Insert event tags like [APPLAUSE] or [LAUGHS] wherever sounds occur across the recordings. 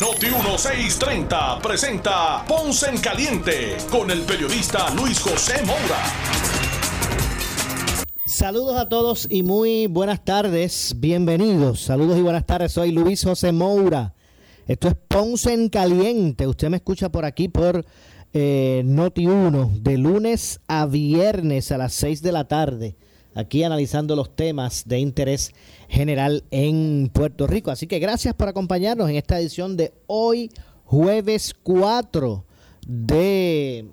Noti 1630 presenta Ponce en Caliente con el periodista Luis José Moura. Saludos a todos y muy buenas tardes. Bienvenidos. Saludos y buenas tardes. Soy Luis José Moura. Esto es Ponce en Caliente. Usted me escucha por aquí por eh, Noti 1 de lunes a viernes a las 6 de la tarde, aquí analizando los temas de interés general en Puerto Rico. Así que gracias por acompañarnos en esta edición de hoy, jueves 4 de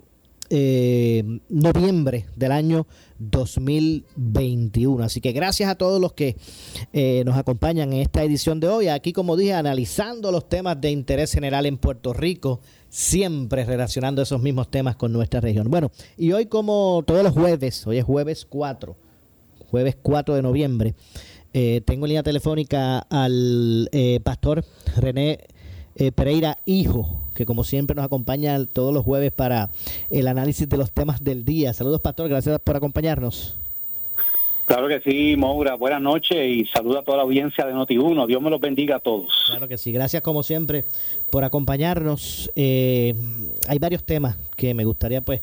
eh, noviembre del año 2021. Así que gracias a todos los que eh, nos acompañan en esta edición de hoy. Aquí, como dije, analizando los temas de interés general en Puerto Rico, siempre relacionando esos mismos temas con nuestra región. Bueno, y hoy como todos los jueves, hoy es jueves 4, jueves 4 de noviembre, eh, tengo en línea telefónica al eh, pastor René eh, Pereira Hijo, que como siempre nos acompaña todos los jueves para el análisis de los temas del día. Saludos, pastor, gracias por acompañarnos. Claro que sí, Moura. Buenas noches y saluda a toda la audiencia de Noti1. Dios me los bendiga a todos. Claro que sí. Gracias, como siempre, por acompañarnos. Eh, hay varios temas que me gustaría, pues,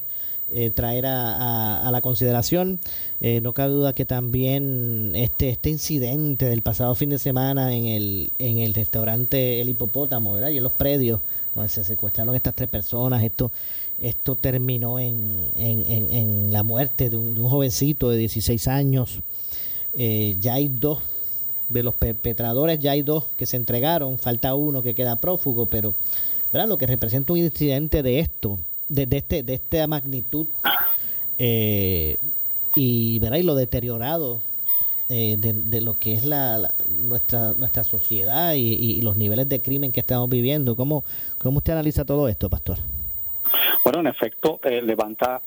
eh, traer a, la consideración. Eh, no cabe duda que también este este incidente del pasado fin de semana en el en el restaurante El Hipopótamo, ¿verdad? Y en los predios donde se secuestraron estas tres personas, esto esto terminó en, en, en, la muerte de un, jovencito de 16 años. Eh, ya hay dos de los perpetradores, ya hay dos que se entregaron, falta uno que queda prófugo, pero ¿verdad? lo que representa un incidente de esto, de, este, de esta magnitud eh, y, ¿verdad? y lo deteriorado eh, de, lo que es la, nuestra nuestra sociedad y, los niveles de crimen que estamos viviendo. ¿Cómo, ¿Cómo usted analiza todo esto, Pastor? Bueno, en efecto, eh, levanta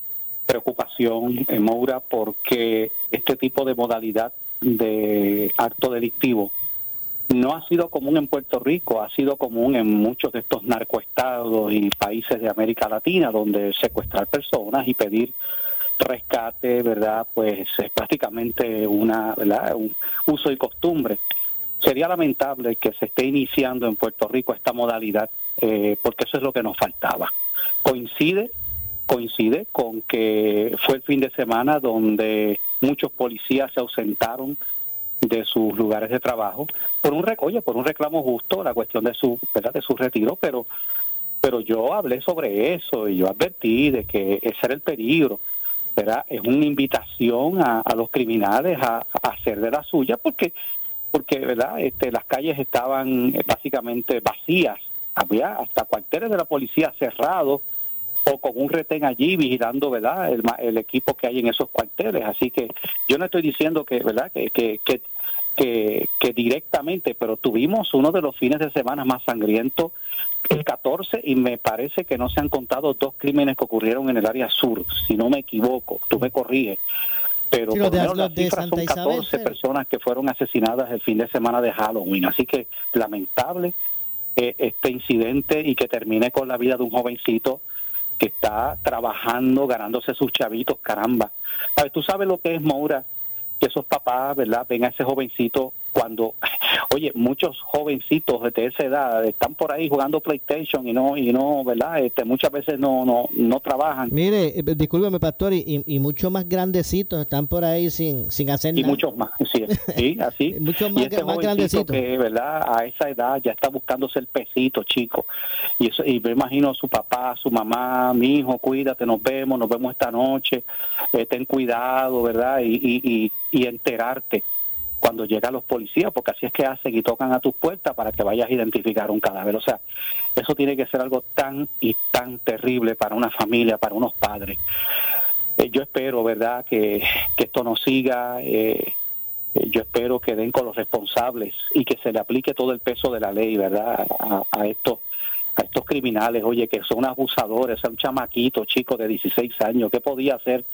preocupación en Moura porque este tipo de modalidad de acto delictivo no ha sido común en Puerto Rico, ha sido común en muchos de estos narcoestados y países de América Latina, donde secuestrar personas y pedir rescate, ¿verdad? Pues es prácticamente una, ¿verdad? un uso y costumbre. Sería lamentable que se esté iniciando en Puerto Rico esta modalidad, eh, porque eso es lo que nos faltaba coincide coincide con que fue el fin de semana donde muchos policías se ausentaron de sus lugares de trabajo por un oye, por un reclamo justo la cuestión de su ¿verdad? de su retiro pero pero yo hablé sobre eso y yo advertí de que ese era el peligro ¿verdad? es una invitación a, los criminales a, a, hacer de la suya porque porque verdad este las calles estaban básicamente vacías había hasta cuarteles de la policía cerrados o con un retén allí vigilando verdad el, equipo que hay en esos cuarteles. Así que yo no estoy diciendo que verdad que, que, que, que, directamente pero tuvimos uno de los fines de semana más sangrientos el 14 y me parece que no se han contado dos crímenes que ocurrieron en el área sur si no me equivoco. Tú me corriges. Pero por lo menos las cifras son 14 personas que fueron asesinadas el fin de semana de Halloween. Así que lamentable eh, este incidente y que termine con la vida de un jovencito que está trabajando, ganándose sus chavitos, caramba. Tú sabes lo que es Moura, que esos papás, ¿verdad? Ven a ese jovencito cuando, oye, muchos jovencitos de esa edad están por ahí jugando PlayStation y no, y no, ¿verdad? Este, muchas veces no, no, no trabajan. Mire, eh, discúlpeme, pastor, y, y muchos más grandecitos están por ahí sin, sin hacer nada. Y muchos más, [LAUGHS] sí, así. [LAUGHS] muchos más, y este más grandecitos. que, ¿verdad? A esa edad ya está buscándose el pesito, chico. Y eso, y me imagino su papá, su mamá, mi hijo, cuídate, nos vemos, nos vemos esta noche, eh, ten cuidado, ¿verdad? Y, y, y, y enterarte cuando llegan los policías, porque así es que hacen y tocan a tus puertas para que vayas a identificar un cadáver. O sea, eso tiene que ser algo tan y tan terrible para una familia, para unos padres. Eh, yo espero, ¿verdad?, que, esto no siga. Eh, eh, yo espero que den con los responsables y que se le aplique todo el peso de la ley, ¿verdad?, a, estos a estos criminales, oye, que son abusadores, es un chamaquito chico de 16 años, ¿qué podía hacer?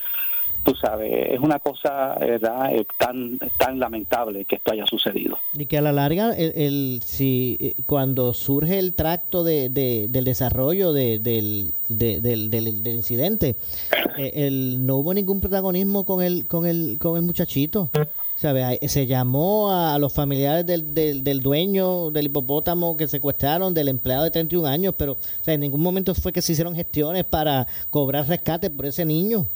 Tú sabes, es una cosa ¿verdad? Eh, tan tan lamentable que esto haya sucedido. Y que a la larga, el, si eh, cuando surge el tracto de, del desarrollo de, del, del, del, incidente, eh, el, no hubo ningún protagonismo con el, con el, con el muchachito. Se llamó a los familiares del, del, dueño del hipopótamo que secuestraron, del empleado de 31 años, pero en ningún momento fue que se hicieron gestiones para cobrar rescate por ese niño.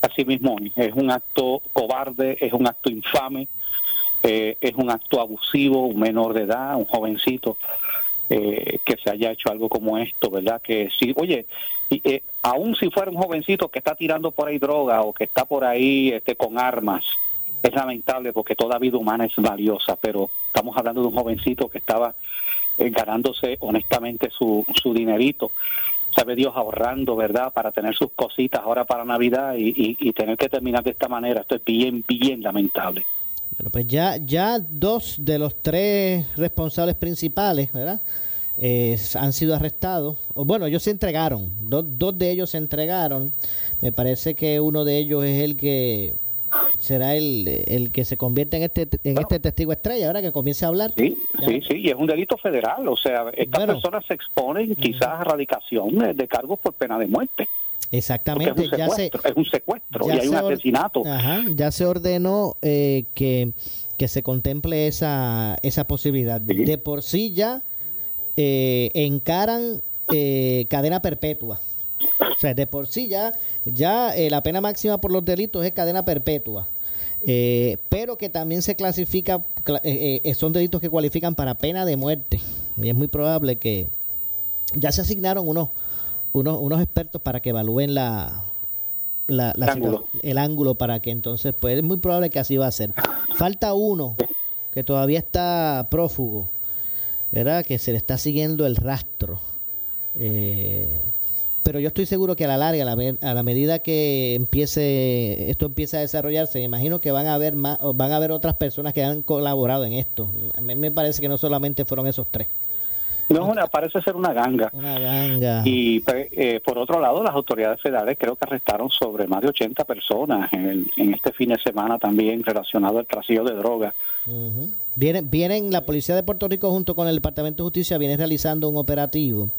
Así mismo, es un acto cobarde, es un acto infame, eh, es un acto abusivo, un menor de edad, un jovencito. Eh, que se haya hecho algo como esto, ¿verdad? Que sí, oye, eh, aún si fuera un jovencito que está tirando por ahí droga o que está por ahí este, con armas, es lamentable porque toda vida humana es valiosa, pero estamos hablando de un jovencito que estaba eh, ganándose honestamente su, su dinerito, sabe Dios ahorrando, ¿verdad?, para tener sus cositas ahora para Navidad y, tener que terminar de esta manera. Esto es bien, bien lamentable. Bueno, pues ya, ya dos de los tres responsables principales, ¿verdad? Eh, han sido arrestados. Bueno, ellos se entregaron. Dos, dos de ellos se entregaron. Me parece que uno de ellos es el que será el, el que se convierte en este en este testigo estrella ahora que comience a hablar. Sí, sí, sí, y es un delito federal, o sea, estas personas se exponen quizás a erradicación de, cargos por pena de muerte. Exactamente, es un ya se, es un secuestro y hay un asesinato. ya se ordenó eh, que, que se contemple esa, esa posibilidad. De por sí ya eh, encaran eh, cadena perpetua. O sea, de por sí ya, ya eh, la pena máxima por los delitos es cadena perpetua. Eh, pero que también se clasifica, eh, son delitos que cualifican para pena de muerte. Y es muy probable que ya se asignaron unos, unos, unos expertos para que evalúen la, la, el, ángulo. para que entonces, pues es muy probable que así va a ser. Falta uno que todavía está prófugo, ¿verdad? Que se le está siguiendo el rastro. Eh, pero yo estoy seguro que a la larga, a la, medida que empiece esto empieza a desarrollarse, me imagino que van a haber más, van a haber otras personas que han colaborado en esto. A mí me parece que no solamente fueron esos tres. No, parece ser una ganga. Una ganga. Y pues, eh, por otro lado, las autoridades federales creo que arrestaron sobre más de 80 personas en, este fin de semana también relacionado al trasiego de drogas. vienen, vienen, la Policía de Puerto Rico junto con el Departamento de Justicia viene realizando un operativo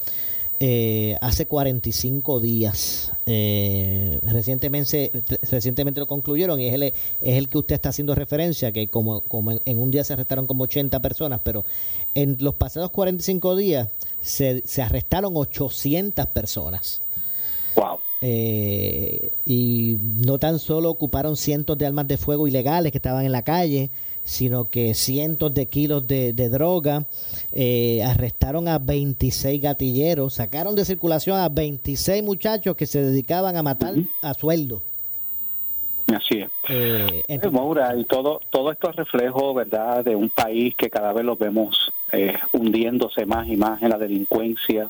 eh, hace 45 días. Eh, recientemente, recientemente lo concluyeron y es el, es el que usted está haciendo referencia, que como, como en, un día se arrestaron como 80 personas, pero en los pasados 45 días se, se arrestaron 800 personas. Wow. Eh, y no tan solo ocuparon cientos de armas de fuego ilegales que estaban en la calle, sino que cientos de kilos de, droga, eh, arrestaron a 26 gatilleros, sacaron de circulación a 26 muchachos que se dedicaban a matar a sueldo. Así es. Eh, y todo, todo esto es reflejo, ¿verdad?, de un país que cada vez lo vemos eh, hundiéndose más y más en la delincuencia,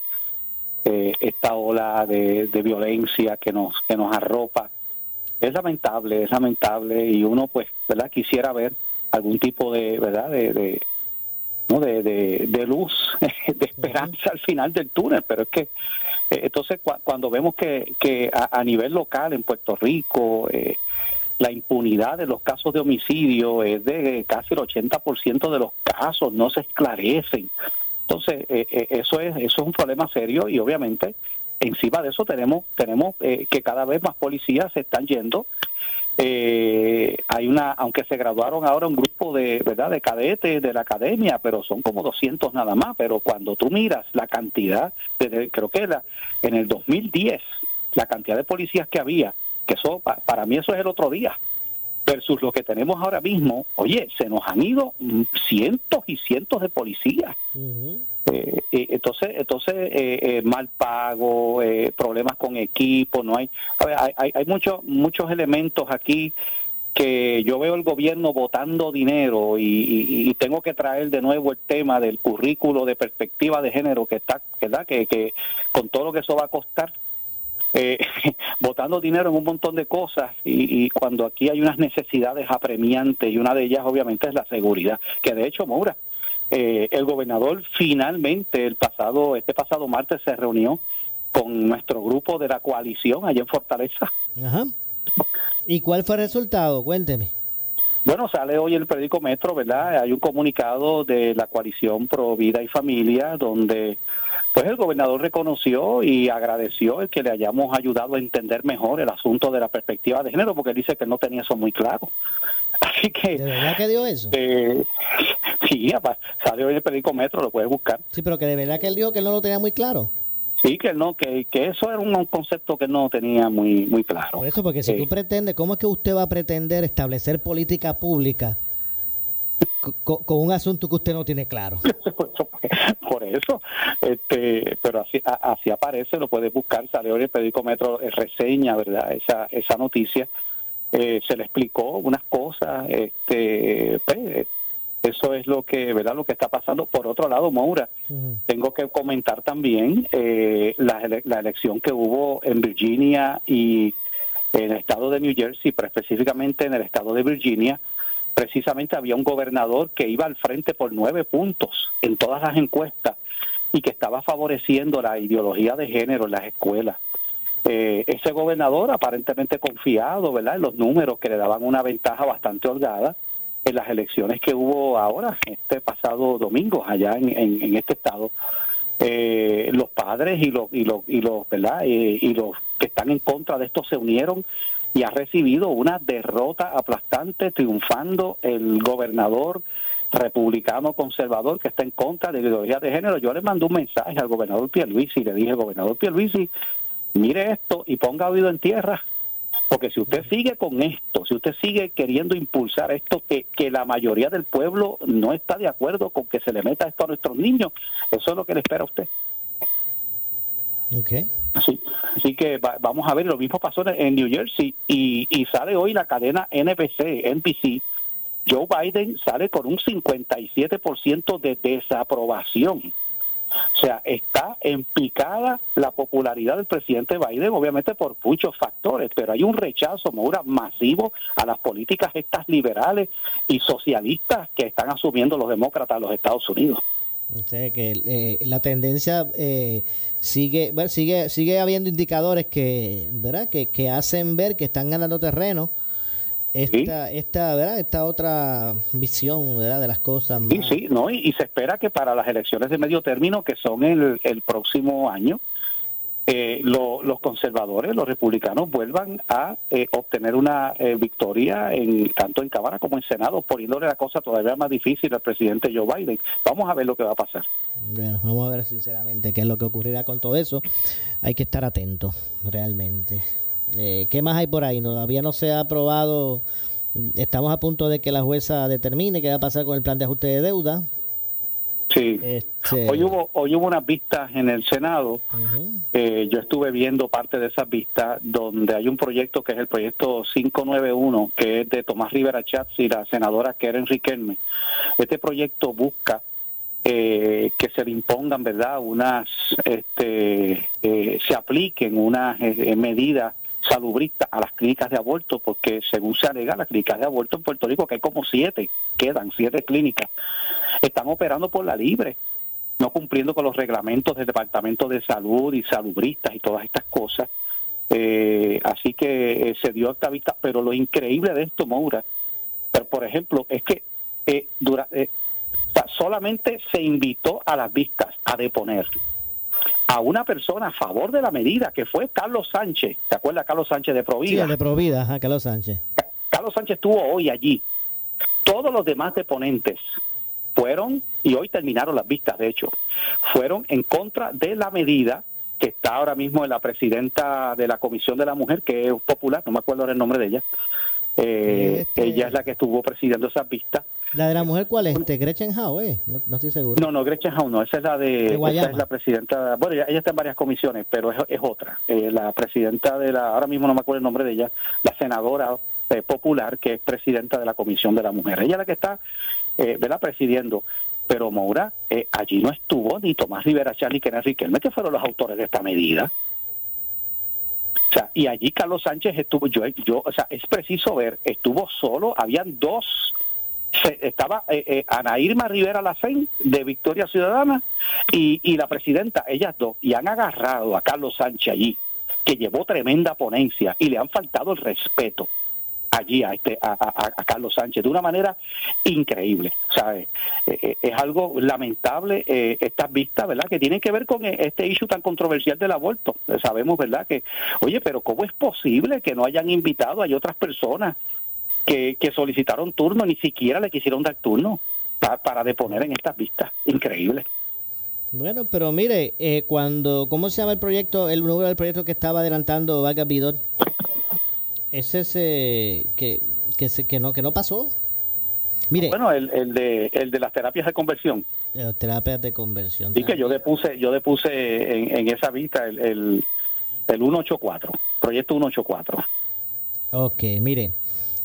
eh, esta ola de, de violencia que nos, que nos arropa. Es lamentable, es lamentable y uno, pues, ¿verdad?, quisiera ver algún tipo de, ¿verdad? De, de ¿no? de, de, luz, [LAUGHS] de esperanza al final del túnel, pero es que eh, entonces cuando vemos que, que a, nivel local en Puerto Rico eh, la impunidad de los casos de homicidio es de casi el 80% de los casos, no se esclarecen. Entonces, eh, eso es eso es un problema serio y obviamente encima de eso tenemos tenemos que cada vez más policías se están yendo eh, hay una, aunque se graduaron ahora un grupo de, ¿verdad? De cadetes de la academia, pero son como 200 nada más. Pero cuando tú miras la cantidad, de, creo que era en el 2010, la cantidad de policías que había, que eso, para mí eso es el otro día, versus lo que tenemos ahora mismo, oye, se nos han ido cientos y cientos de policías. Eh, entonces, entonces eh, eh, mal pago, problemas con equipo, no hay, hay, hay muchos muchos elementos aquí que yo veo el gobierno votando dinero y, tengo que traer de nuevo el tema del currículo de perspectiva de género que está, ¿verdad? Que, que con todo lo que eso va a costar, eh, [LAUGHS] votando dinero en un montón de cosas y, y, cuando aquí hay unas necesidades apremiantes y una de ellas obviamente es la seguridad, que de hecho, Moura, Eh, el gobernador finalmente el pasado este pasado martes se reunió con nuestro grupo de la coalición allá en Fortaleza. Ajá. ¿Y cuál fue el resultado? Cuénteme. Bueno, sale hoy el periódico Metro, ¿verdad? Hay un comunicado de la coalición Pro Vida y Familia donde pues el gobernador reconoció y agradeció el que le hayamos ayudado a entender mejor el asunto de la perspectiva de género porque dice que no tenía eso muy claro. [LAUGHS] Así que ¿De verdad que dio eso? eh, sí, sale hoy el periódico Metro, lo puedes buscar. Sí, pero que de verdad que él dijo que él no lo tenía muy claro. Sí, que no, que, que eso era un concepto que no tenía muy muy claro. Por eso, porque si Eh, tú pretendes, ¿cómo es que usted va a pretender establecer política pública co- co- con un asunto que usted no tiene claro? [LAUGHS] por eso este pero así a- así aparece lo puedes buscar salió en el periódico Metro eh, reseña verdad esa esa noticia Eh, se le explicó unas cosas este pues, eso es lo que verdad lo que está pasando por otro lado Moura Ujú. tengo que comentar también eh, la, ele- la elección que hubo en Virginia y en el estado de New Jersey, pero específicamente en el estado de Virginia, precisamente había un gobernador que iba al frente por nueve puntos en todas las encuestas y que estaba favoreciendo la ideología de género en las escuelas. Eh, ese gobernador aparentemente confiado, ¿verdad? En los números que le daban una ventaja bastante holgada en las elecciones que hubo ahora, este pasado domingo, allá en, este estado, eh, los padres y los y los y los verdad Eh, y los que están en contra de esto se unieron y ha recibido una derrota aplastante triunfando el gobernador republicano conservador que está en contra de la ideología de género. Yo le mandé un mensaje al gobernador Pierluisi y le dije gobernador Pierluisi mire esto y ponga oído en tierra porque si usted sigue con esto, si usted sigue queriendo impulsar esto, que, que la mayoría del pueblo no está de acuerdo con que se le meta esto a nuestros niños, eso es lo que le espera a usted. Ok. Así, así que va- vamos a ver, lo mismo pasó en, en New Jersey y, y sale hoy la cadena NBC, NBC. Joe Biden sale con un 57% de desaprobación. O sea, está en picada la popularidad del presidente Biden, obviamente por muchos factores, pero hay un rechazo, Maura, masivo a las políticas estas liberales y socialistas que están asumiendo los demócratas de los Estados Unidos. Que eh, la tendencia eh, sigue, bueno, sigue, sigue habiendo indicadores que, ¿verdad? Que, que hacen ver que están ganando terreno. Esta, esta, ¿verdad? Esta otra visión, ¿verdad? De las cosas. Sí, más- sí, no, y, y se espera que para las elecciones de medio término, que son el, el próximo año, eh, lo- los conservadores, los republicanos, vuelvan a eh, obtener una eh, victoria en tanto en Cámara como en Senado, poniéndole la cosa todavía más difícil al presidente Joe Biden. Vamos a ver lo que va a pasar. Bueno, vamos a ver sinceramente qué es lo que ocurrirá con todo eso. Hay que estar atento, realmente. Eh, ¿Qué más hay por ahí? Todavía no se ha aprobado. Estamos a punto de que la jueza determine qué va a pasar con el plan de ajuste de deuda. Sí. Este, Hoy hubo hoy hubo unas vistas en el Senado. Eh, yo estuve viendo parte de esas vistas donde hay un proyecto que es el proyecto 591, que es de Tomás Rivera Chats y la senadora Keren Riquelme. Este proyecto busca eh, que se le impongan, ¿verdad?, unas, este, eh, se apliquen unas eh, medidas salubristas a las clínicas de aborto, porque según se alega, las clínicas de aborto en Puerto Rico, que hay como siete, quedan siete clínicas, están operando por la libre no cumpliendo con los reglamentos del Departamento de Salud y salubristas y todas estas cosas. Eh, así que eh, se dio esta vista, pero lo increíble de esto, Moura, pero por ejemplo, es que eh, dura- eh, o solamente se invitó a las vistas a deponer a una persona a favor de la medida, que fue Carlos Sánchez. ¿Te acuerdas Carlos Sánchez de Sí, Provida? el de Provida, ajá, Carlos Sánchez. Carlos Sánchez estuvo hoy allí. Todos los demás deponentes fueron, y hoy terminaron las vistas, de hecho, fueron en contra de la medida que está ahora mismo en la presidenta de la Comisión de la Mujer, que es popular, no me acuerdo el nombre de ella. Eh, Este- Ella es la que estuvo presidiendo esas vistas. ¿La de la mujer cuál es? Este, Gretchen Howe, ¿eh? No, no estoy seguro. No, no, Gretchen Howe no, esa es la de, De esa es la presidenta, bueno, ella, ella está en varias comisiones, pero es, es otra, Eh, la presidenta de la, ahora mismo no me acuerdo el nombre de ella, la senadora eh, popular que es presidenta de la Comisión de la Mujer, ella es la que está, eh, ¿verdad?, presidiendo, pero Moura, eh, allí no estuvo ni Tomás Rivera ni Kenneth Riquelme, que fueron los autores de esta medida. O sea, y allí Carlos Sánchez estuvo, yo, yo, o sea, es preciso ver, estuvo solo, habían dos se, estaba eh, eh, Ana Irma Rivera Lacén de Victoria Ciudadana y, y la presidenta, ellas dos, y han agarrado a Carlos Sánchez allí, que llevó tremenda ponencia y le han faltado el respeto allí a este a, a- a Carlos Sánchez de una manera increíble ¿sabes? Eh, eh, es algo lamentable eh, estas vistas verdad que tienen que ver con este issue tan controversial del aborto. Sabemos verdad que oye pero cómo es posible que no hayan invitado hay otras personas que, que solicitaron turno ni siquiera le quisieron dar turno pa- para deponer en estas vistas increíble Bueno, pero mire, eh, cuando, ¿cómo se llama el proyecto, el número del proyecto que estaba adelantando Vargas Vidot? Es ese que, que, se- que, no, que no pasó. Mire, bueno el, el de el de las terapias de conversión eh, terapias de conversión. Sí, que yo depuse, yo depuse en, en esa vista el, el, el 184, proyecto 184. Ok, mire,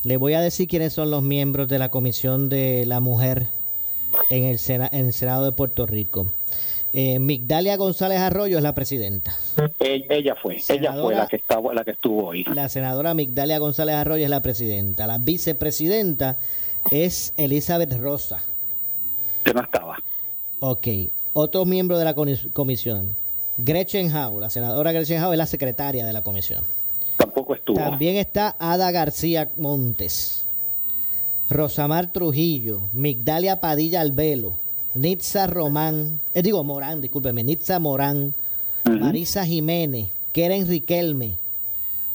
le voy a decir quiénes son los miembros de la Comisión de la Mujer en el, Sena- en el Senado de Puerto Rico. Eh, Migdalia González Arroyo es la presidenta. E- Ella fue, ella fue la que estaba, la que estuvo hoy. La senadora Migdalia González Arroyo es la presidenta. La vicepresidenta es Elizabeth Rosa. Que no estaba. Ok. Otros miembros de la comis- comisión. Gretchen Howe, la senadora Gretchen Howe es la secretaria de la comisión. Tampoco estuvo. También está Ada García Montes, Rosamar Trujillo, Migdalia Padilla Albelo, Nitza Román, eh, digo Morán, discúlpeme, Nitza Morán, Marisa Jiménez, Keren Riquelme,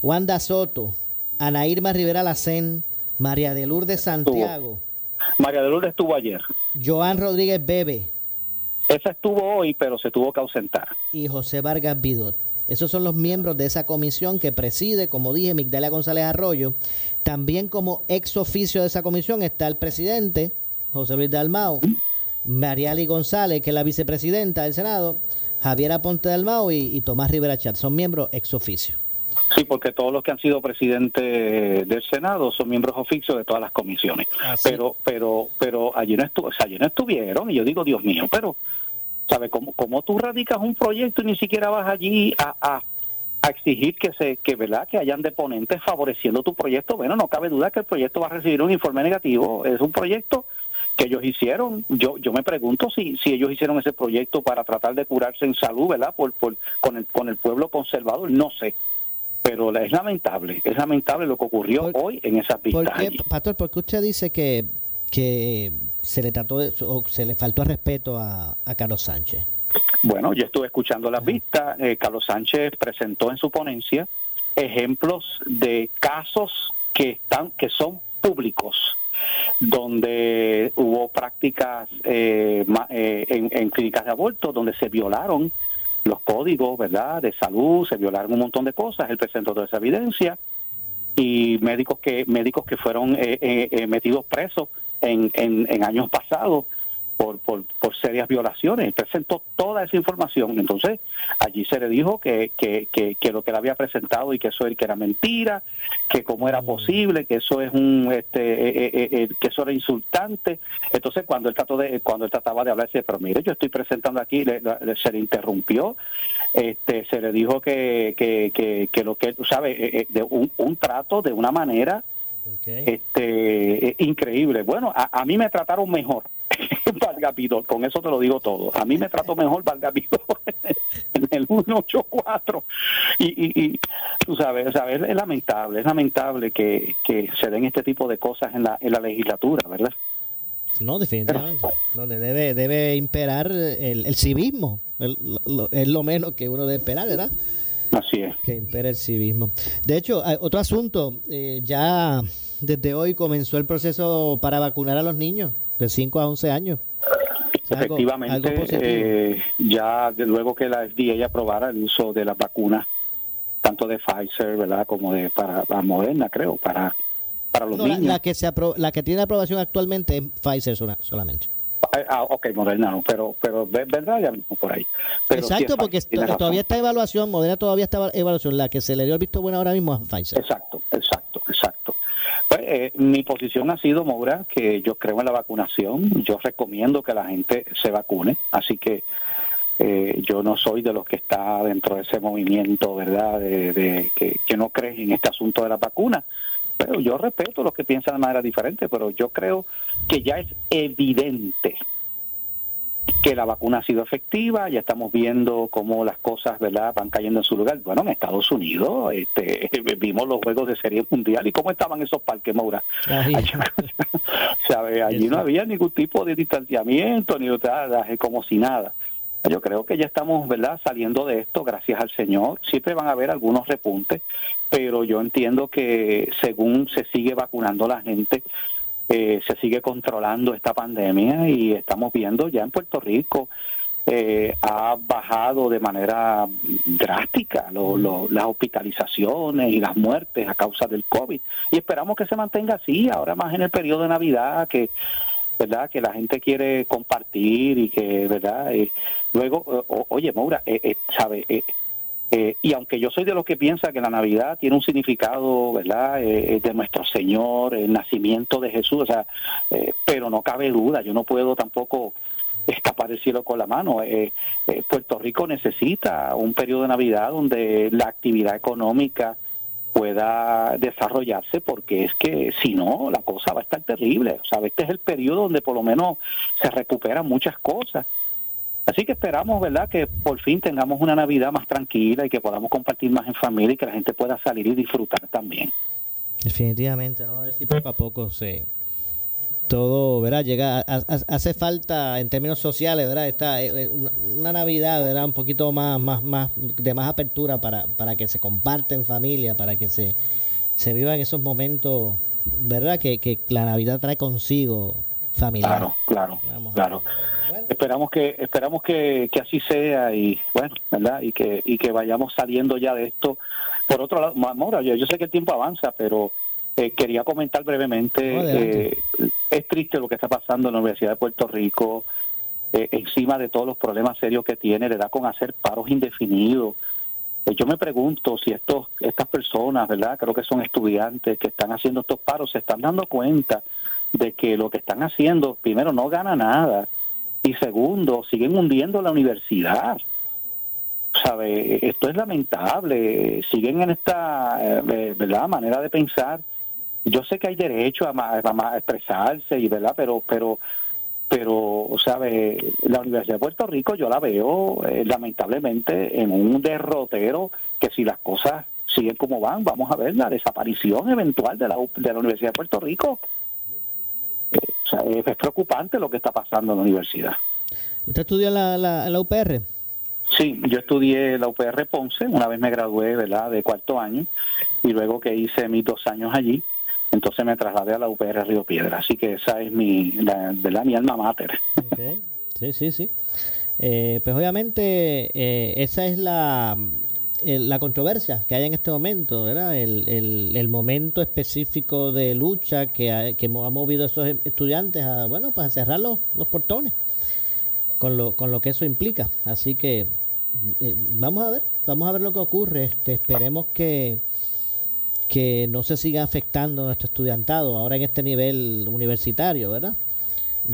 Wanda Soto, Ana Irma Rivera Lacén, María de Lourdes Santiago, María de Lourdes estuvo ayer. Joan Rodríguez Bebe Esa estuvo hoy, pero se tuvo que ausentar. y José Vargas Vidot. Esos son los miembros de esa comisión que preside, como dije, Migdalia González Arroyo. También como ex oficio de esa comisión está el presidente, José Luis Dalmau, Mariali González, que es la vicepresidenta del Senado, Javier Aponte Dalmau y, y Tomás Rivera Chat. Son miembros ex oficio. Sí, porque todos los que han sido presidentes del Senado son miembros oficios de todas las comisiones. Así. Pero, pero, pero allí no, estu o sea, allí no estuvieron y yo digo, Dios mío, pero, ¿sabe cómo, cómo tú radicas un proyecto y ni siquiera vas allí a, a, a exigir que se, que verdad, que hayan deponentes favoreciendo tu proyecto? Bueno, no cabe duda que el proyecto va a recibir un informe negativo. Es un proyecto que ellos hicieron. Yo, yo me pregunto si, si ellos hicieron ese proyecto para tratar de curarse en salud, ¿verdad? Por, por, con el, con el pueblo conservador, no sé pero es lamentable, es lamentable lo que ocurrió Por- hoy en esas ¿Por vistas. qué, allí. Pastor, por qué usted dice que, que se le trató de, o se le faltó al respeto a, a Carlos Sánchez? Bueno, yo estuve escuchando las vistas, eh, Carlos Sánchez presentó en su ponencia ejemplos de casos que están que son públicos donde hubo prácticas eh, eh, en, en clínicas de aborto donde se violaron los códigos verdad de salud se violaron un montón de cosas. Él presentó toda esa evidencia. Y médicos que médicos que fueron eh, eh, metidos presos en, en, en años pasados por, por, por serias violaciones. Presentó toda esa información. Entonces, allí se le dijo que, que, que, que lo que él había presentado y que eso que era mentira, que cómo era posible, que eso es un este eh, eh, eh, que eso era insultante. Entonces, cuando él trató de cuando él trataba de hablar, dice, pero mire, yo estoy presentando aquí, le- le- se le interrumpió, este se le dijo que, que, que, que lo que él sabe de un, un trato de una manera este eh, increíble. Bueno, a, a mí me trataron mejor. [LAUGHS] Valga Pidor, con eso te lo digo todo. A mí me trató mejor Valga Pidor [LAUGHS] en el 184. Y, y, y tú sabes, sabes, es lamentable, es lamentable que, que se den este tipo de cosas en la, en la legislatura, ¿verdad? No, definitivamente. Donde debe, debe imperar el, el civismo. Es lo menos que uno debe esperar, ¿verdad? Así es. Que impere el civismo. De hecho, hay otro asunto. eh, ya desde hoy comenzó el proceso para vacunar a los niños de 5 a 11 años. Algo- Efectivamente, algo eh, ya de luego que la FDA aprobara el uso de las vacunas, tanto de Pfizer, ¿verdad? Como de para la Moderna, creo, para, para los No, la, niños. la que se apro- la que tiene aprobación actualmente es Pfizer sola- solamente. Ah, ok, Moderna no, pero, pero ve- vendrá ya mismo por ahí. Pero Exacto, porque Pfizer, todavía está evaluación, Moderna todavía está evaluación. La que se le dio el visto bueno ahora mismo es Pfizer. Exacto, exacto, exacto. Pues, eh, mi posición ha sido, Maura, que yo creo en la vacunación. Yo recomiendo que la gente se vacune. Así que eh, yo no soy de los que está dentro de ese movimiento, ¿verdad?, de, de- que, que no creen en este asunto de la vacuna. Pero yo respeto los que piensan de manera diferente, pero yo creo que ya es evidente que la vacuna ha sido efectiva, ya estamos viendo cómo las cosas verdad van cayendo en su lugar. Bueno, en Estados Unidos este, [LAUGHS] vimos los juegos de serie mundial y cómo estaban esos parques, Maura. [LAUGHS] Allí no había ningún tipo de distanciamiento, ni nada, como si nada. Yo creo que ya estamos, ¿verdad?, saliendo de esto, gracias al Señor. Siempre van a haber algunos repuntes, pero yo entiendo que según se sigue vacunando la gente, eh, se sigue controlando esta pandemia y estamos viendo ya en Puerto Rico eh, ha bajado de manera drástica las hospitalizaciones y las muertes a causa del COVID y esperamos que se mantenga así ahora más en el periodo de Navidad que verdad que la gente quiere compartir y que verdad eh, luego oye Maura eh, sabe eh, y aunque yo soy de los que piensa que la Navidad tiene un significado, ¿verdad?, eh, de nuestro Señor, el nacimiento de Jesús, o sea, eh, pero no cabe duda, yo no puedo tampoco escapar el cielo con la mano. Puerto Rico necesita un periodo de Navidad donde la actividad económica pueda desarrollarse porque es que si no la cosa va a estar terrible. O sea, este es el periodo donde por lo menos se recuperan muchas cosas Así que esperamos, ¿verdad?, que por fin tengamos una Navidad más tranquila y que podamos compartir más en familia y que la gente pueda salir y disfrutar también. Definitivamente, vamos a ver si poco a poco se todo, ¿verdad? Llega, hace falta en términos sociales, ¿verdad? Está eh, eh, una, Navidad, ¿verdad? Un poquito más, más, más, de más apertura para, para que se comparte en familia, para que se, se vivan esos momentos, ¿verdad? Que, que la Navidad trae consigo familiar. Claro, claro, claro esperamos que esperamos que, así sea y bueno verdad y que y que vayamos saliendo ya de esto por otro lado Maura yo, sé que el tiempo avanza pero eh, quería comentar brevemente eh, es triste lo que está pasando en la Universidad de Puerto Rico eh, encima de todos los problemas serios que tiene le da con hacer paros indefinidos yo me pregunto si estos estas personas verdad creo que son estudiantes que están haciendo estos paros se están dando cuenta de que lo que están haciendo primero no gana nada y segundo, siguen hundiendo la universidad. ¿Sabe? Esto es lamentable. Siguen en esta eh, ¿verdad? manera de pensar. Yo sé que hay derecho a, a, expresarse, y ¿verdad? pero pero pero sabe la Universidad de Puerto Rico yo la veo eh, lamentablemente en un derrotero que si las cosas siguen como van vamos a ver la desaparición eventual de la, de la Universidad de Puerto Rico o sea, es, preocupante lo que está pasando en la universidad. ¿Usted estudió la, la, UPR? Sí, yo estudié la UPR Ponce, una vez me gradué, ¿verdad?, de cuarto año, y luego que hice mis dos años allí, entonces me trasladé a la UPR Río Piedra, así que esa es mi, ¿verdad?, mi alma mater. Sí, sí, sí. Eh, pues obviamente eh, esa es la, la controversia que hay en este momento, ¿verdad? El, el, momento específico de lucha que ha, que ha movido a esos estudiantes a, bueno, pues a cerrar los, portones, con lo, con lo que eso implica. Así que eh, vamos a ver, vamos a ver lo que ocurre. Este, esperemos que, que no se siga afectando nuestro estudiantado ahora en este nivel universitario, ¿verdad?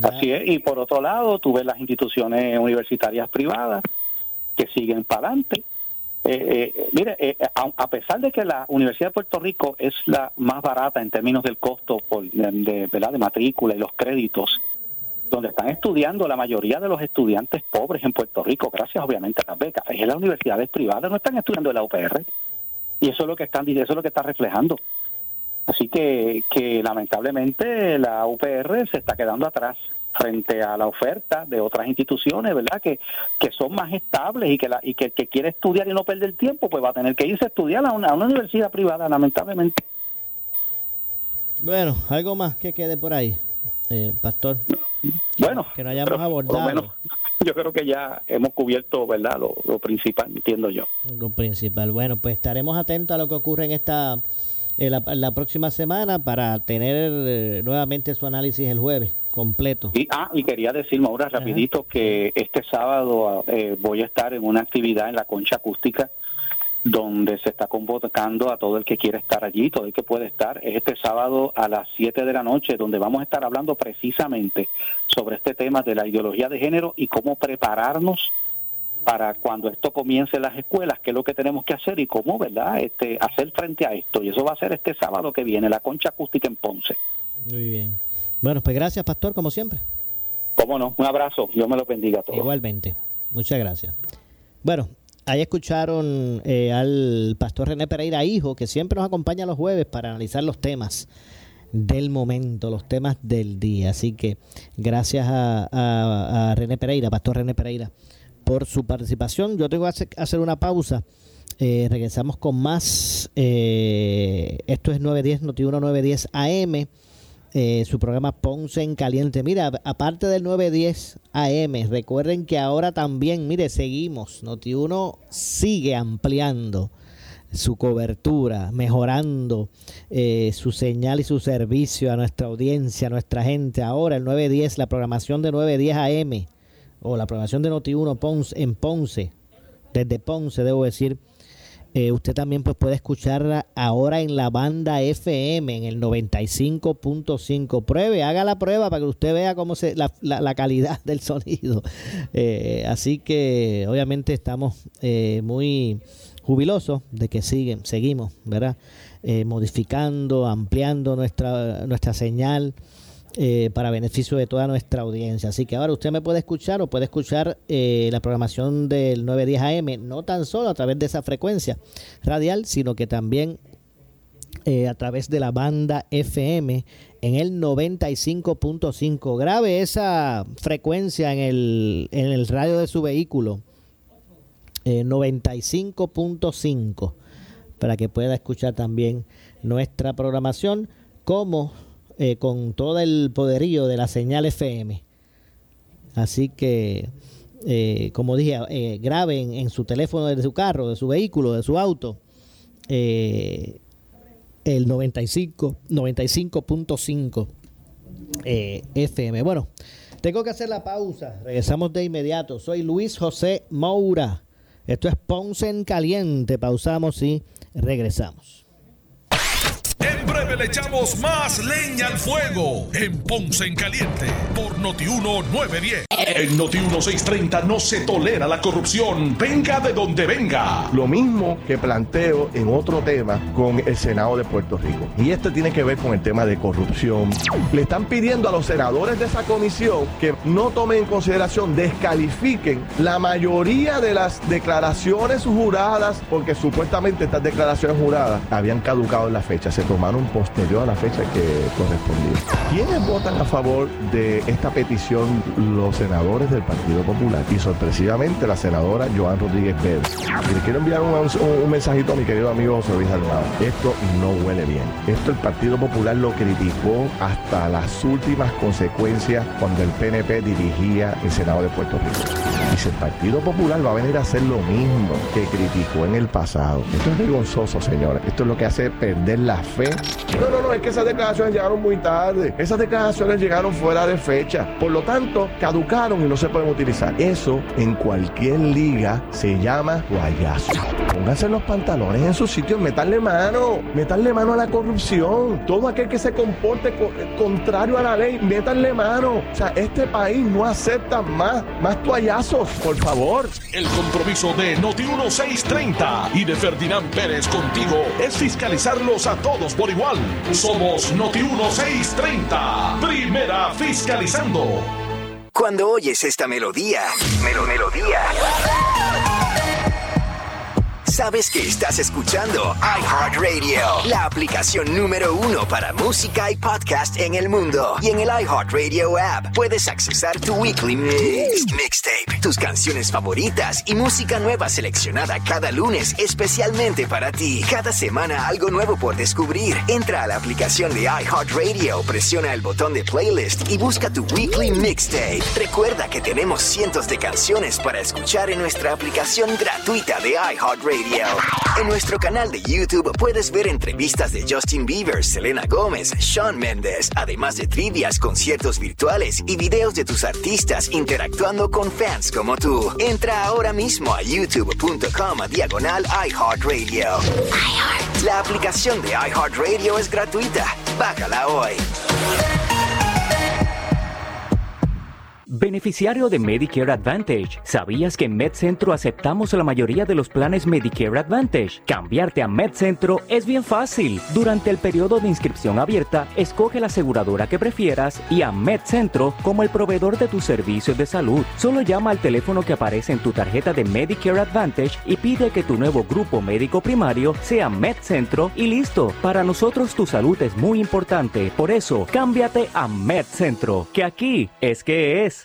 Así es, y por otro lado, tú ves las instituciones universitarias privadas que siguen para adelante eh, eh, mire, eh, a, pesar de que la Universidad de Puerto Rico es la más barata en términos del costo por, de, ¿verdad? de matrícula y los créditos, donde están estudiando la mayoría de los estudiantes pobres en Puerto Rico, gracias obviamente a las becas, es en las universidades privadas, no están estudiando en la UPR. Y eso es lo que están eso es lo que está reflejando. Así que, que lamentablemente la UPR se está quedando atrás frente a la oferta de otras instituciones, ¿verdad? Que, que son más estables y que, la, y que el que quiere estudiar y no perder tiempo, pues va a tener que irse a estudiar a una, a una universidad privada, lamentablemente. Bueno, algo más que quede por ahí, eh, Pastor. Bueno, que no hayamos abordado. [LAUGHS] yo creo que ya hemos cubierto, ¿verdad? Lo, lo principal, entiendo yo. Lo principal. Bueno, pues estaremos atentos a lo que ocurre en esta eh, la, próxima semana para tener eh, nuevamente su análisis el jueves completo. Y, ah, y quería decir, Maura, rapidito, que este sábado eh, voy a estar en una actividad en la concha acústica donde se está convocando a todo el que quiere estar allí, todo el que puede estar. Es este sábado a las 7 de la noche, donde vamos a estar hablando precisamente sobre este tema de la ideología de género y cómo prepararnos para cuando esto comience en las escuelas, qué es lo que tenemos que hacer y cómo, ¿verdad? Este, hacer frente a esto. Y eso va a ser este sábado que viene, la concha acústica en Ponce. Muy bien. Bueno, pues gracias, Pastor, como siempre. Cómo no, un abrazo, Dios me lo bendiga a todos. Igualmente, muchas gracias. Bueno, ahí escucharon eh, al pastor René Pereira, hijo, que siempre nos acompaña los jueves para analizar los temas del momento, los temas del día. Así que gracias a, René Pereira, Pastor René Pereira, por su participación. Yo tengo que hacer una pausa. Eh, regresamos con más. Eh, esto es 910, Noti 910 AM. Eh, su programa Ponce en Caliente. Mira, aparte del 910 AM, recuerden que ahora también, mire, seguimos. Noti1 sigue ampliando su cobertura, mejorando eh, su señal y su servicio a nuestra audiencia, a nuestra gente. Ahora el 910, la programación de 910 AM o la programación de Noti1 Ponce, en Ponce, desde Ponce debo decir, eh, usted también pues, puede escucharla ahora en la banda FM, en el 95.5. Pruebe, haga la prueba para que usted vea cómo se la, la, calidad del sonido. [LAUGHS] Eh, así que obviamente estamos eh, muy jubilosos de que siguen, seguimos, ¿verdad? modificando, ampliando nuestra, nuestra señal. Eh, para beneficio de toda nuestra audiencia. Así que ahora usted me puede escuchar o puede escuchar eh, la programación del 910 AM, no tan solo a través de esa frecuencia radial, sino que también eh, a través de la banda FM en el 95.5. Grabe esa frecuencia en el, en el radio de su vehículo. 95.5 para que pueda escuchar también nuestra programación como eh, con todo el poderío de la señal FM. Así que, eh, como dije, eh, graben en su teléfono de su carro, de su vehículo, de su auto, el 95, 95.5 FM. Bueno, tengo que hacer la pausa. Regresamos de inmediato. Soy Luis José Moura. Esto es Ponce en Caliente. Pausamos y regresamos. Le echamos más leña al fuego en Ponce en Caliente por Notiuno 910. En Notiuno 630 no se tolera la corrupción, venga de donde venga. Lo mismo que planteo en otro tema con el Senado de Puerto Rico. Y esto tiene que ver con el tema de corrupción. Le están pidiendo a los senadores de esa comisión que no tomen en consideración, descalifiquen la mayoría de las declaraciones juradas, porque supuestamente estas declaraciones juradas habían caducado en la fecha. Se tomaron posterior a la fecha que correspondía. ¿Quiénes votan a favor de esta petición? Los senadores del Partido Popular y sorpresivamente la senadora Joan Rodríguez Pérez. Y le quiero enviar un, mensajito a mi querido amigo José Luis Almado. Esto no huele bien. Esto el Partido Popular lo criticó hasta las últimas consecuencias cuando el PNP dirigía el Senado de Puerto Rico. Y si el Partido Popular va a venir a hacer lo mismo que criticó en el pasado. Esto es vergonzoso, señores. Esto es lo que hace perder la fe no, no, no, es que esas declaraciones llegaron muy tarde. Esas declaraciones llegaron fuera de fecha. Por lo tanto, caducaron y no se pueden utilizar. Eso en cualquier liga se llama guayazo. Pónganse los pantalones en su sitio, metanle mano, metanle mano a la corrupción. Todo aquel que se comporte contrario a la ley, métanle mano. O sea, este país no acepta más, más toallazos, por favor. El compromiso de Noti 1630 y de Ferdinand Pérez contigo es fiscalizarlos a todos por igual. Somos Noti 1630, primera fiscalizando. Cuando oyes esta melodía, melodía sabes que estás escuchando iHeartRadio, la aplicación número uno para música y podcast en el mundo. Y en el iHeartRadio app puedes accesar tu weekly mix, mixtape, tus canciones favoritas y música nueva seleccionada cada lunes especialmente para ti. Cada semana algo nuevo por descubrir. Entra a la aplicación de iHeartRadio, presiona el botón de playlist y busca tu weekly mixtape. Recuerda que tenemos cientos de canciones para escuchar en nuestra aplicación gratuita de iHeartRadio. En nuestro canal de YouTube puedes ver entrevistas de Justin Bieber, Selena Gómez, Sean Mendes, además de trivias, conciertos virtuales y videos de tus artistas interactuando con fans como tú. Entra ahora mismo a youtube.com diagonal iHeartRadio. La aplicación de iHeartRadio es gratuita. Bájala hoy beneficiario de Medicare Advantage. ¿Sabías que en MedCentro aceptamos la mayoría de los planes Medicare Advantage? Cambiarte a MedCentro es bien fácil. Durante el periodo de inscripción abierta, escoge la aseguradora que prefieras y a MedCentro como el proveedor de tus servicios de salud. Solo llama al teléfono que aparece en tu tarjeta de Medicare Advantage y pide que tu nuevo grupo médico primario sea MedCentro y listo. Para nosotros tu salud es muy importante. Por eso, cámbiate a MedCentro, que aquí es que es.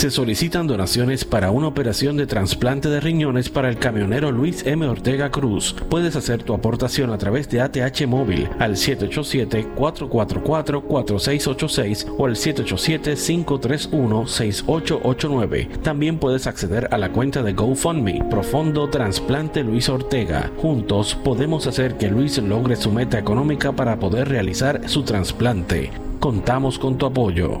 Se solicitan donaciones para una operación de trasplante de riñones para el camionero Luis M. Ortega Cruz. Puedes hacer tu aportación a través de ATH Móvil al 787-444-4686 o al 787-531-6889. También puedes acceder a la cuenta de GoFundMe, Profundo Trasplante Luis Ortega. Juntos podemos hacer que Luis logre su meta económica para poder realizar su trasplante. Contamos con tu apoyo.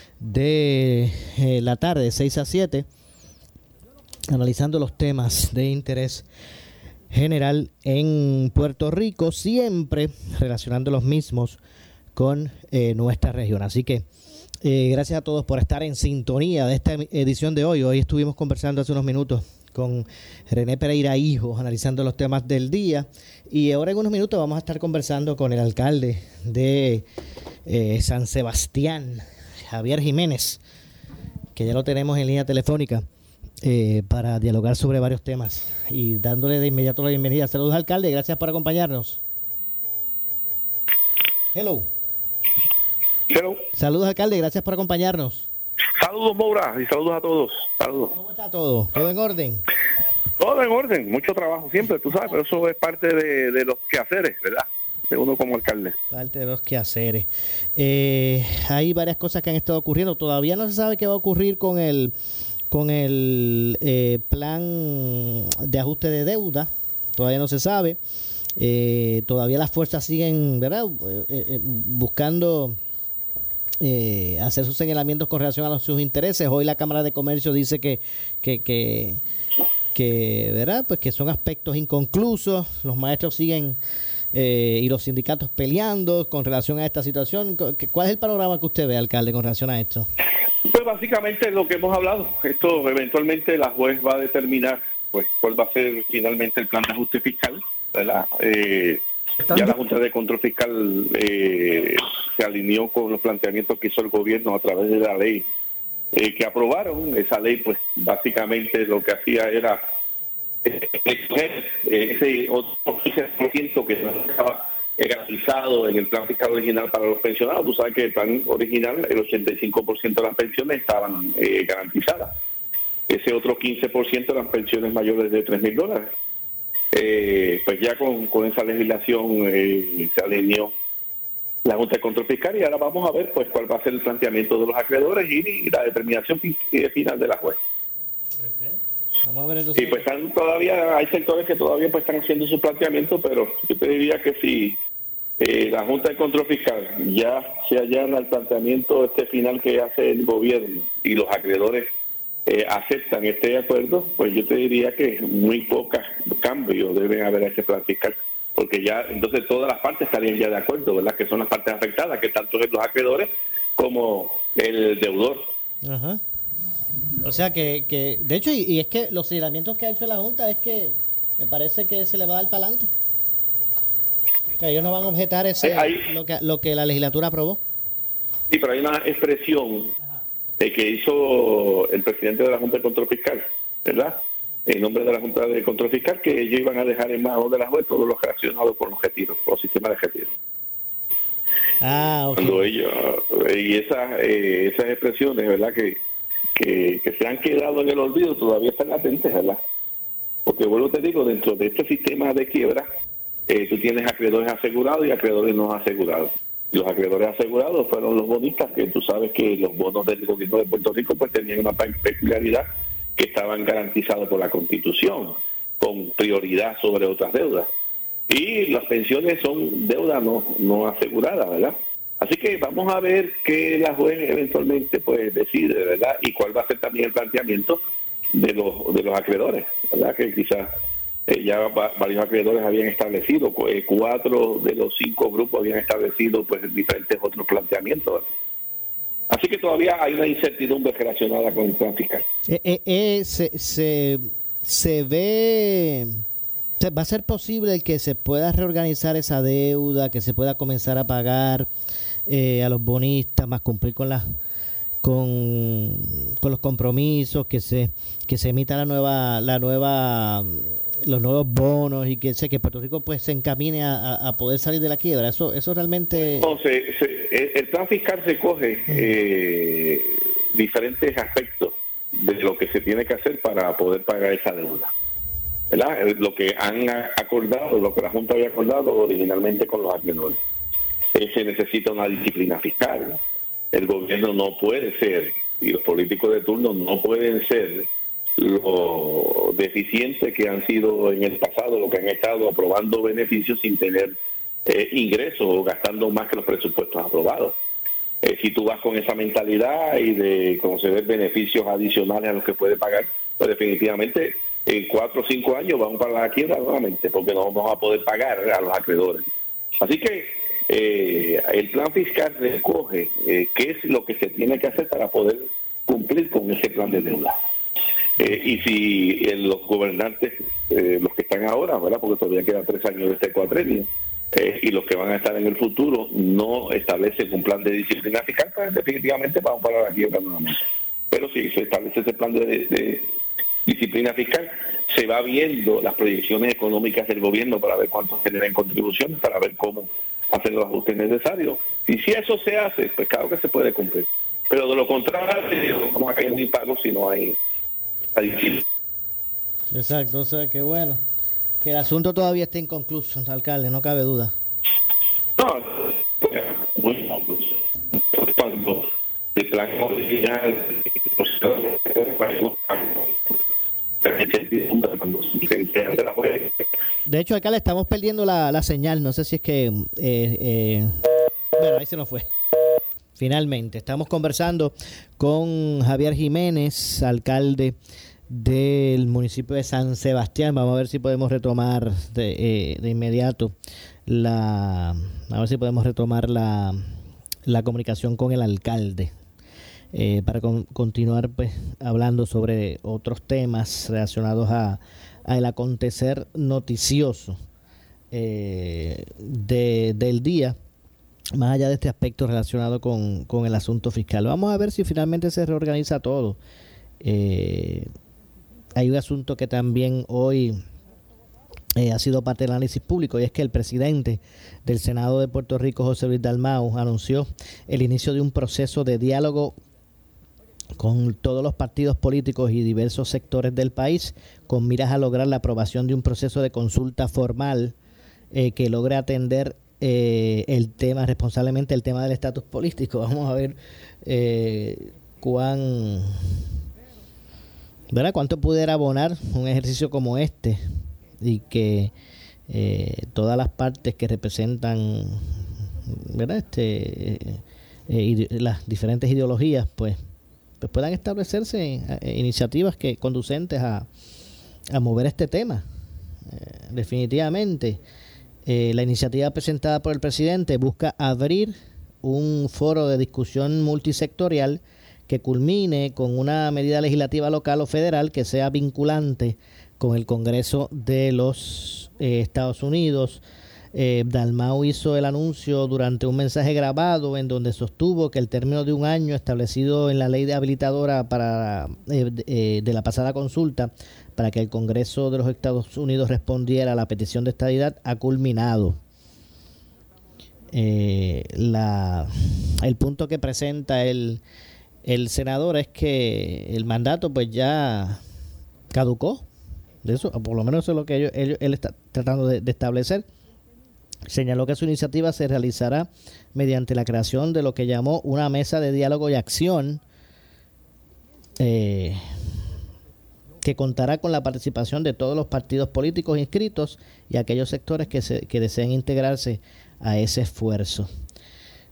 de eh, la tarde, de 6 a 7, analizando los temas de interés general en Puerto Rico, siempre relacionando los mismos con eh, nuestra región. Así que eh, gracias a todos por estar en sintonía de esta edición de hoy. Hoy estuvimos conversando hace unos minutos con René Pereira Hijo, analizando los temas del día. Y ahora en unos minutos vamos a estar conversando con el alcalde de San Sebastián, Javier Jiménez, que ya lo tenemos en línea telefónica eh, para dialogar sobre varios temas y dándole de inmediato la bienvenida. Saludos, alcalde, gracias por acompañarnos. Hello. Hello. Saludos, alcalde, gracias por acompañarnos. Saludos, Moura, y saludos a todos. Saludos. ¿Cómo está todo? ¿Todo en orden? Todo en orden, mucho trabajo siempre, tú sabes, pero eso es parte de, de los quehaceres, ¿verdad? De uno como alcalde. Parte de los quehaceres. Eh, hay varias cosas que han estado ocurriendo. Todavía no se sabe qué va a ocurrir con el con el eh, plan de ajuste de deuda. Todavía no se sabe. Eh, todavía las fuerzas siguen, ¿verdad? Eh, buscando eh, hacer sus señalamientos con relación a sus intereses. Hoy la Cámara de Comercio dice que, que, que, que, ¿verdad? Pues que son aspectos inconclusos. Los maestros siguen eh, y los sindicatos peleando con relación a esta situación. ¿Cu- ¿Cuál es el panorama que usted ve, alcalde, con relación a esto? Pues básicamente lo que hemos hablado, esto eventualmente la juez va a determinar pues cuál va a ser finalmente el plan de ajuste fiscal, ¿verdad? Eh, ya la Junta de Control Fiscal eh, se alineó con los planteamientos que hizo el gobierno a través de la ley eh, que aprobaron. Esa ley pues básicamente lo que hacía era ese otro 15% que estaba garantizado en el plan fiscal original para los pensionados. Tú sabes que el plan original, el 85% de las pensiones estaban eh, garantizadas. Ese otro 15% eran pensiones mayores de 3 mil dólares. Eh, pues ya con, con esa legislación eh, se alineó la Junta de Control Fiscal y ahora vamos a ver pues cuál va a ser el planteamiento de los acreedores y, y la determinación fi- final de la juez. Vamos a ver entonces. Y pues están todavía, hay sectores que todavía pues están haciendo su planteamiento, pero yo te diría que si eh, la Junta de Control Fiscal ya se allana el planteamiento este final que hace el gobierno y los acreedores eh, aceptan este acuerdo, pues yo te diría que muy pocos cambios deben haber a ese plan fiscal, porque ya entonces todas las partes estarían ya de acuerdo, ¿verdad? Que son las partes afectadas, que tanto es los acreedores como el deudor. Ajá. O sea que, que de hecho, y, y es que los señalamientos que ha hecho la Junta es que me parece que se le va a dar para adelante. Que ellos no van a objetar ese, lo, que, lo que la legislatura aprobó. Sí, pero hay una expresión eh, que hizo el presidente de la Junta de Control Fiscal, ¿verdad? En nombre de la Junta de Control Fiscal, que ellos iban a dejar en manos de la juez todos los relacionados con los retiros, con los sistemas de retiro. Ah, ok. Cuando ellos, y esas, eh, esas expresiones, ¿verdad? Que, que, se han quedado en el olvido todavía están latentes, ¿verdad? Porque vuelvo te digo, dentro de este sistema de quiebra, eh, tú tienes acreedores asegurados y acreedores no asegurados. Los acreedores asegurados fueron los bonistas, que tú sabes que los bonos del gobierno de Puerto Rico pues tenían una pe- peculiaridad que estaban garantizados por la Constitución, con prioridad sobre otras deudas. Y las pensiones son deuda no, no asegurada, ¿verdad? Así que vamos a ver qué la juez eventualmente pues decide, ¿verdad? Y cuál va a ser también el planteamiento de los de los acreedores, ¿verdad? Que quizás eh, ya va- varios acreedores habían establecido, eh, cuatro de los cinco grupos habían establecido pues diferentes otros planteamientos. Así que todavía hay una incertidumbre relacionada con el plan fiscal. Eh, se, se, se ve, va a ser posible que se pueda reorganizar esa deuda, que se pueda comenzar a pagar eh, a los bonistas, más cumplir con las con, con los compromisos, que se que se emita la nueva la nueva los nuevos bonos y que se que Puerto Rico pues se encamine a, a- poder salir de la quiebra. Eso eso realmente Entonces, se- el- el plan fiscal se coge eh, diferentes aspectos de lo que se tiene que hacer para poder pagar esa deuda. ¿Verdad? Eh, Lo que han acordado, lo que la Junta había acordado originalmente con los acreedores. Eh, se necesita una disciplina fiscal. El gobierno no puede ser, y los políticos de turno no pueden ser lo deficientes que han sido en el pasado, lo que han estado aprobando beneficios sin tener eh, ingresos o gastando más que los presupuestos aprobados. Eh, si tú vas con esa mentalidad y de conceder beneficios adicionales a los que puede pagar, pues definitivamente en cuatro o cinco años vamos para la quiebra nuevamente porque no vamos a poder pagar a los acreedores. Así que eh, el plan fiscal recoge eh, qué es lo que se tiene que hacer para poder cumplir con ese plan de deuda. Eh, y si eh, los gobernantes, los que están ahora, ¿verdad? porque todavía quedan tres años de este cuatrenio, y los que van a estar en el futuro no establecen un plan de disciplina fiscal, pues definitivamente vamos para la quiebra nuevamente. Pero si se establece ese plan de, de disciplina fiscal, se va viendo las proyecciones económicas del gobierno para ver cuánto generan contribuciones, para ver cómo hacer los ajustes necesarios. Y si eso se hace, pues claro que se puede cumplir. Pero de lo contrario, vamos a caer ni pago si no hay adición. Exacto, o sea que bueno, que el asunto todavía está inconcluso, alcalde, no cabe duda. No, muy inconcluso. Cuando el plan original, de hecho, acá le estamos perdiendo la, señal. No sé si es que. Eh, eh, bueno, ahí se nos fue. Finalmente, estamos conversando con Javier Jiménez, alcalde del municipio de San Sebastián. Vamos a ver si podemos retomar de, eh, inmediato la. A ver si podemos retomar la, la comunicación con el alcalde para continuar pues, hablando sobre otros temas relacionados a, el acontecer noticioso eh, del día, más allá de este aspecto relacionado con, el asunto fiscal. Vamos a ver si finalmente se reorganiza todo. Eh, hay un asunto que también hoy ha sido parte del análisis público y es que el presidente del Senado de Puerto Rico, José Luis Dalmau, anunció el inicio de un proceso de diálogo con todos los partidos políticos y diversos sectores del país, con miras a lograr la aprobación de un proceso de consulta formal eh, que logre atender eh, el tema, responsablemente el tema del estatus político. [LAUGHS] Vamos a ver eh, cuán, ¿verdad? cuánto pudiera abonar un ejercicio como este y que todas las partes que representan ¿verdad? Este, las diferentes ideologías, pues pues puedan establecerse eh, iniciativas que conducentes a, mover este tema. Eh, definitivamente, eh, la iniciativa presentada por el presidente busca abrir un foro de discusión multisectorial que culmine con una medida legislativa local o federal que sea vinculante con el Congreso de los Estados Unidos, eh, Dalmau hizo el anuncio durante un mensaje grabado en donde sostuvo que el término de un año establecido en la ley de habilitadora para, eh, eh, de la pasada consulta para que el Congreso de los Estados Unidos respondiera a la petición de estadidad ha culminado. la, el punto que presenta el, el senador es que el mandato pues ya caducó. De eso, por lo menos eso es lo que él está tratando de establecer Señaló que su iniciativa se realizará mediante la creación de lo que llamó una mesa de diálogo y acción eh, que contará con la participación de todos los partidos políticos inscritos y aquellos sectores que, se, que deseen integrarse a ese esfuerzo.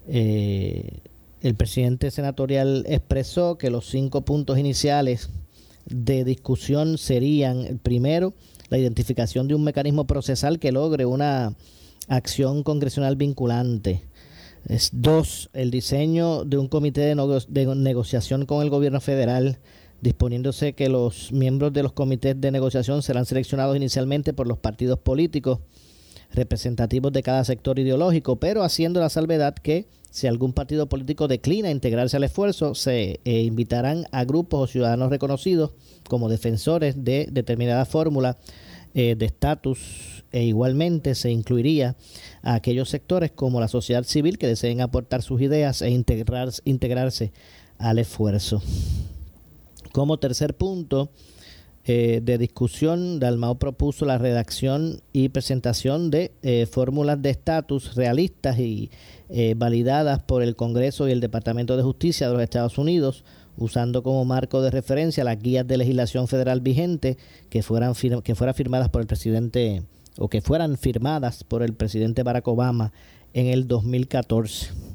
Eh, el presidente senatorial expresó que los cinco puntos iniciales de discusión serían, primero, la identificación de un mecanismo procesal que logre una acción congresional vinculante. Es dos, el diseño de un comité de, negociación con el gobierno federal, disponiéndose que los miembros de los comités de negociación serán seleccionados inicialmente por los partidos políticos representativos de cada sector ideológico, pero haciendo la salvedad que si algún partido político declina integrarse al esfuerzo, se eh, invitarán a grupos o ciudadanos reconocidos como defensores de determinada fórmula eh, de estatus e igualmente se incluiría a aquellos sectores como la sociedad civil que deseen aportar sus ideas e integrar, integrarse al esfuerzo. Como tercer punto eh, de discusión, Dalmao propuso la redacción y presentación de eh, fórmulas de estatus realistas y validadas por el Congreso y el Departamento de Justicia de los Estados Unidos usando como marco de referencia las guías de legislación federal vigente que fueran que fueran firmadas por el presidente o que fueran firmadas por el presidente Barack Obama en el 2014.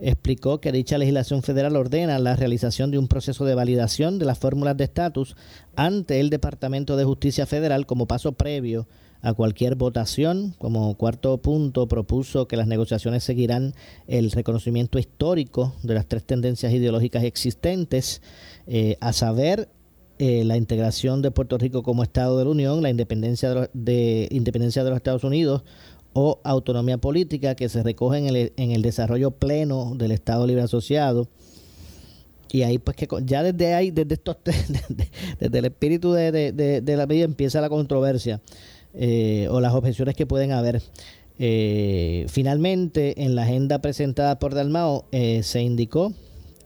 Explicó que dicha legislación federal ordena la realización de un proceso de validación de las fórmulas de estatus ante el Departamento de Justicia Federal como paso previo a cualquier votación. Como cuarto punto, propuso que las negociaciones seguirán el reconocimiento histórico de las tres tendencias ideológicas existentes, eh, a saber, eh, la integración de Puerto Rico como Estado de la Unión, la independencia de, de, independencia de los Estados Unidos o autonomía política que se recoge en el, en el desarrollo pleno del Estado Libre Asociado. Y ahí, pues que ya desde ahí, desde estos, [LAUGHS] desde, el espíritu de, de la medida empieza la controversia. Eh, o las objeciones que pueden haber. Eh, finalmente, en la agenda presentada por Dalmao eh, se indicó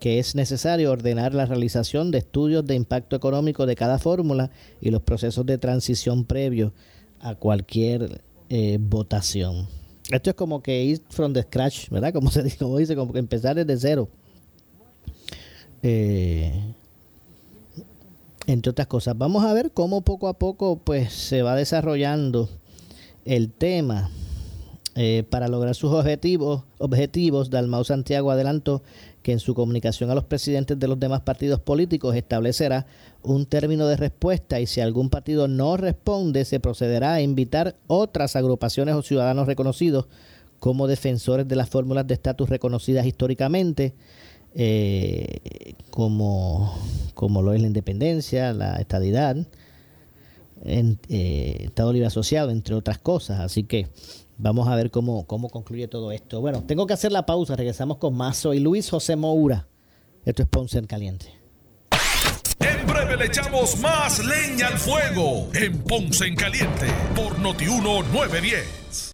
que es necesario ordenar la realización de estudios de impacto económico de cada fórmula y los procesos de transición previos a cualquier eh, votación. Esto es como que ir from the scratch, ¿verdad? Como se [LAUGHS] dice, como dice, como que empezar desde cero. Eh, entre otras cosas, vamos a ver cómo poco a poco pues se va desarrollando el tema eh, para lograr sus objetivos. Objetivos, Dalmau Santiago adelantó que en su comunicación a los presidentes de los demás partidos políticos establecerá un término de respuesta y si algún partido no responde se procederá a invitar otras agrupaciones o ciudadanos reconocidos como defensores de las fórmulas de estatus reconocidas históricamente, eh, como, como lo es la independencia, la estadidad, en, eh, Estado Libre Asociado, entre otras cosas. Así que Vamos a ver cómo, cómo concluye todo esto. Bueno, tengo que hacer la pausa. Regresamos con más. Soy Luis José Moura. Esto es Ponce en Caliente. En breve le echamos más leña al fuego en Ponce en Caliente por Notiuno 910.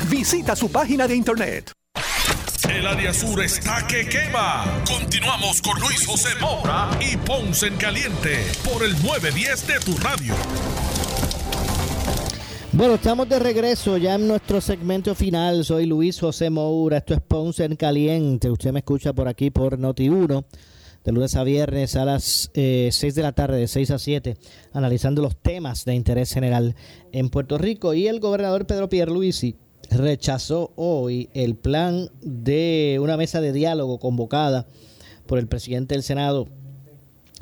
Visita su página de internet. El área sur está que quema. Continuamos con Luis José Moura y Ponce en Caliente por el 910 de tu radio. Bueno, estamos de regreso ya en nuestro segmento final. Soy Luis José Moura. Esto es Ponce en Caliente. Usted me escucha por aquí por Noti1 de lunes a viernes a las eh, 6 de la tarde, de 6 a 7, analizando los temas de interés general en Puerto Rico. Y el gobernador Pedro Pierluisi rechazó hoy el plan de una mesa de diálogo convocada por el presidente del Senado,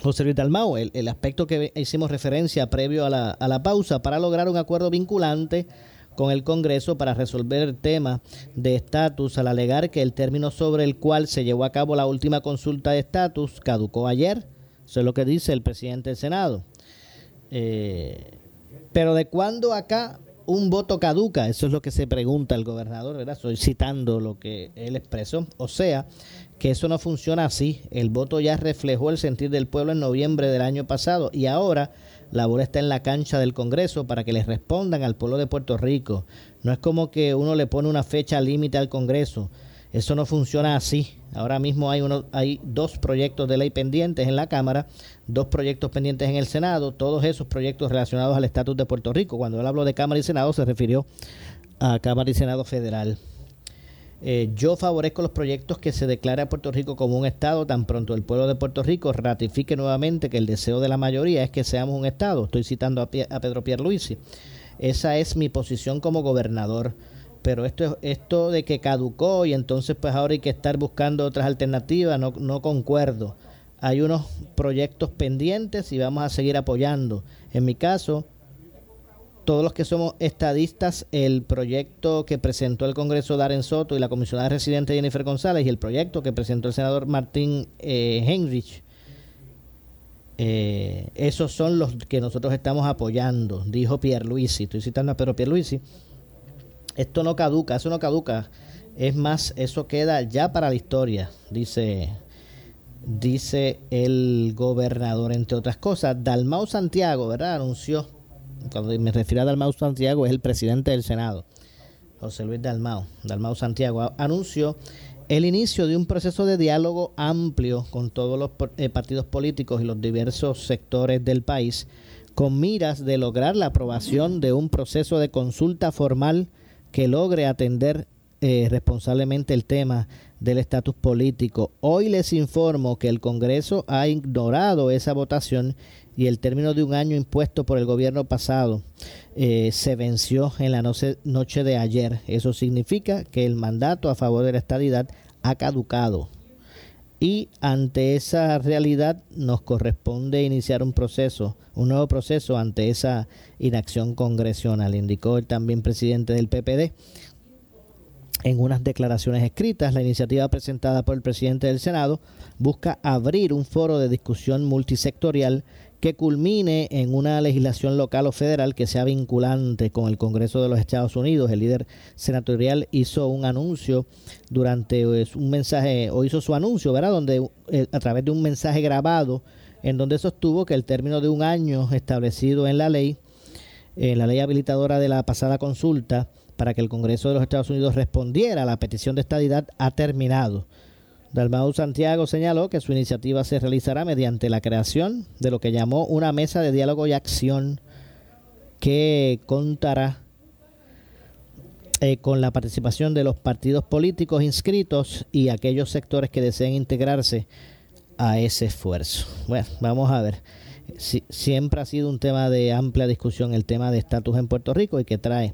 José Luis Dalmau, el, el aspecto que hicimos referencia previo a la, a la pausa para lograr un acuerdo vinculante con el Congreso para resolver el tema de estatus al alegar que el término sobre el cual se llevó a cabo la última consulta de estatus caducó ayer. Eso es lo que dice el presidente del Senado. Eh, pero de cuándo acá un voto caduca, eso es lo que se pregunta el gobernador, ¿verdad? Estoy citando lo que él expresó. O sea, que eso no funciona así. El voto ya reflejó el sentir del pueblo en noviembre del año pasado y ahora la bola está en la cancha del Congreso para que les respondan al pueblo de Puerto Rico. No es como que uno le pone una fecha límite al Congreso. Eso no funciona así. Ahora mismo hay, uno, hay dos proyectos de ley pendientes en la Cámara, dos proyectos pendientes en el Senado, todos esos proyectos relacionados al estatus de Puerto Rico. Cuando él habló de Cámara y Senado se refirió a Cámara y Senado Federal. Eh, yo favorezco los proyectos que se declara a Puerto Rico como un Estado tan pronto el pueblo de Puerto Rico ratifique nuevamente que el deseo de la mayoría es que seamos un Estado. Estoy citando a, a Pedro Pierluisi. Esa es mi posición como gobernador pero esto esto de que caducó y entonces pues ahora hay que estar buscando otras alternativas, no, no concuerdo. Hay unos proyectos pendientes y vamos a seguir apoyando. En mi caso, todos los que somos estadistas, el proyecto que presentó el Congreso Darren Soto y la comisionada residente Jennifer González y el proyecto que presentó el senador Martín eh, Henrich, eh, esos son los que nosotros estamos apoyando, dijo Pierluisi. Estoy citando a Pedro Pierluisi esto no caduca, eso no caduca. Es más, eso queda ya para la historia, dice, dice el gobernador, entre otras cosas. Dalmau Santiago, ¿verdad? Anunció, cuando me refiero a Dalmau Santiago, es el presidente del Senado, José Luis Dalmau. Dalmau Santiago anunció el inicio de un proceso de diálogo amplio con todos los eh, partidos políticos y los diversos sectores del país, con miras de lograr la aprobación de un proceso de consulta formal que logre atender eh, responsablemente el tema del estatus político. Hoy les informo que el Congreso ha ignorado esa votación y el término de un año impuesto por el gobierno pasado eh, se venció en la noche de ayer. Eso significa que el mandato a favor de la estadidad ha caducado. Y ante esa realidad nos corresponde iniciar un proceso, un nuevo proceso ante esa inacción congresional, indicó el también presidente del PPD en unas declaraciones escritas, la iniciativa presentada por el presidente del Senado busca abrir un foro de discusión multisectorial que culmine en una legislación local o federal que sea vinculante con el Congreso de los Estados Unidos. El líder senatorial hizo un anuncio durante pues, un mensaje, o hizo su anuncio, ¿verdad? Donde eh, a través de un mensaje grabado, en donde sostuvo que el término de un año establecido en la ley, en la ley habilitadora de la pasada consulta, para que el Congreso de los Estados Unidos respondiera a la petición de estadidad ha terminado. Dalmau Santiago señaló que su iniciativa se realizará mediante la creación de lo que llamó una mesa de diálogo y acción que contará eh, con la participación de los partidos políticos inscritos y aquellos sectores que deseen integrarse a ese esfuerzo. Bueno, vamos a ver. siempre ha sido un tema de amplia discusión el tema de estatus en Puerto Rico y que trae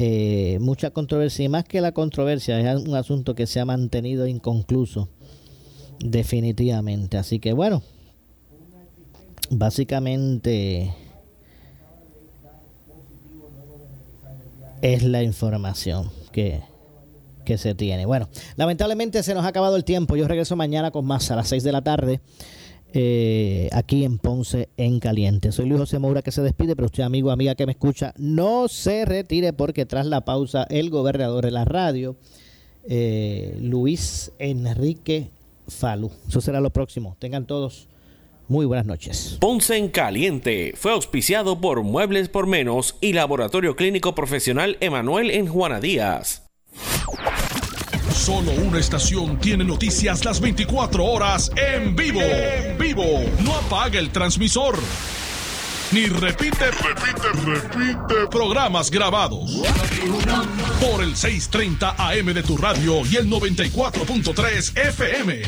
eh, mucha controversia y más que la controversia es un asunto que se ha mantenido inconcluso definitivamente. Así que bueno básicamente es la información que, que se tiene. Bueno lamentablemente se nos ha acabado el tiempo. Yo regreso mañana con más a las 6 de la tarde eh, aquí en Ponce en Caliente. Soy Luis José Moura que se despide, pero usted amigo, amiga que me escucha, no se retire porque tras la pausa el gobernador de la radio, eh, Luis Enrique Falú. Eso será lo próximo. Tengan todos muy buenas noches. Ponce en Caliente fue auspiciado por Muebles por Menos y Laboratorio Clínico Profesional Emanuel en Juana Díaz. Solo una estación tiene noticias las 24 horas en vivo. Vivo. No apaga el transmisor. Ni repite, repite, repite programas grabados. Por el 630 AM de tu radio y el 94.3 FM.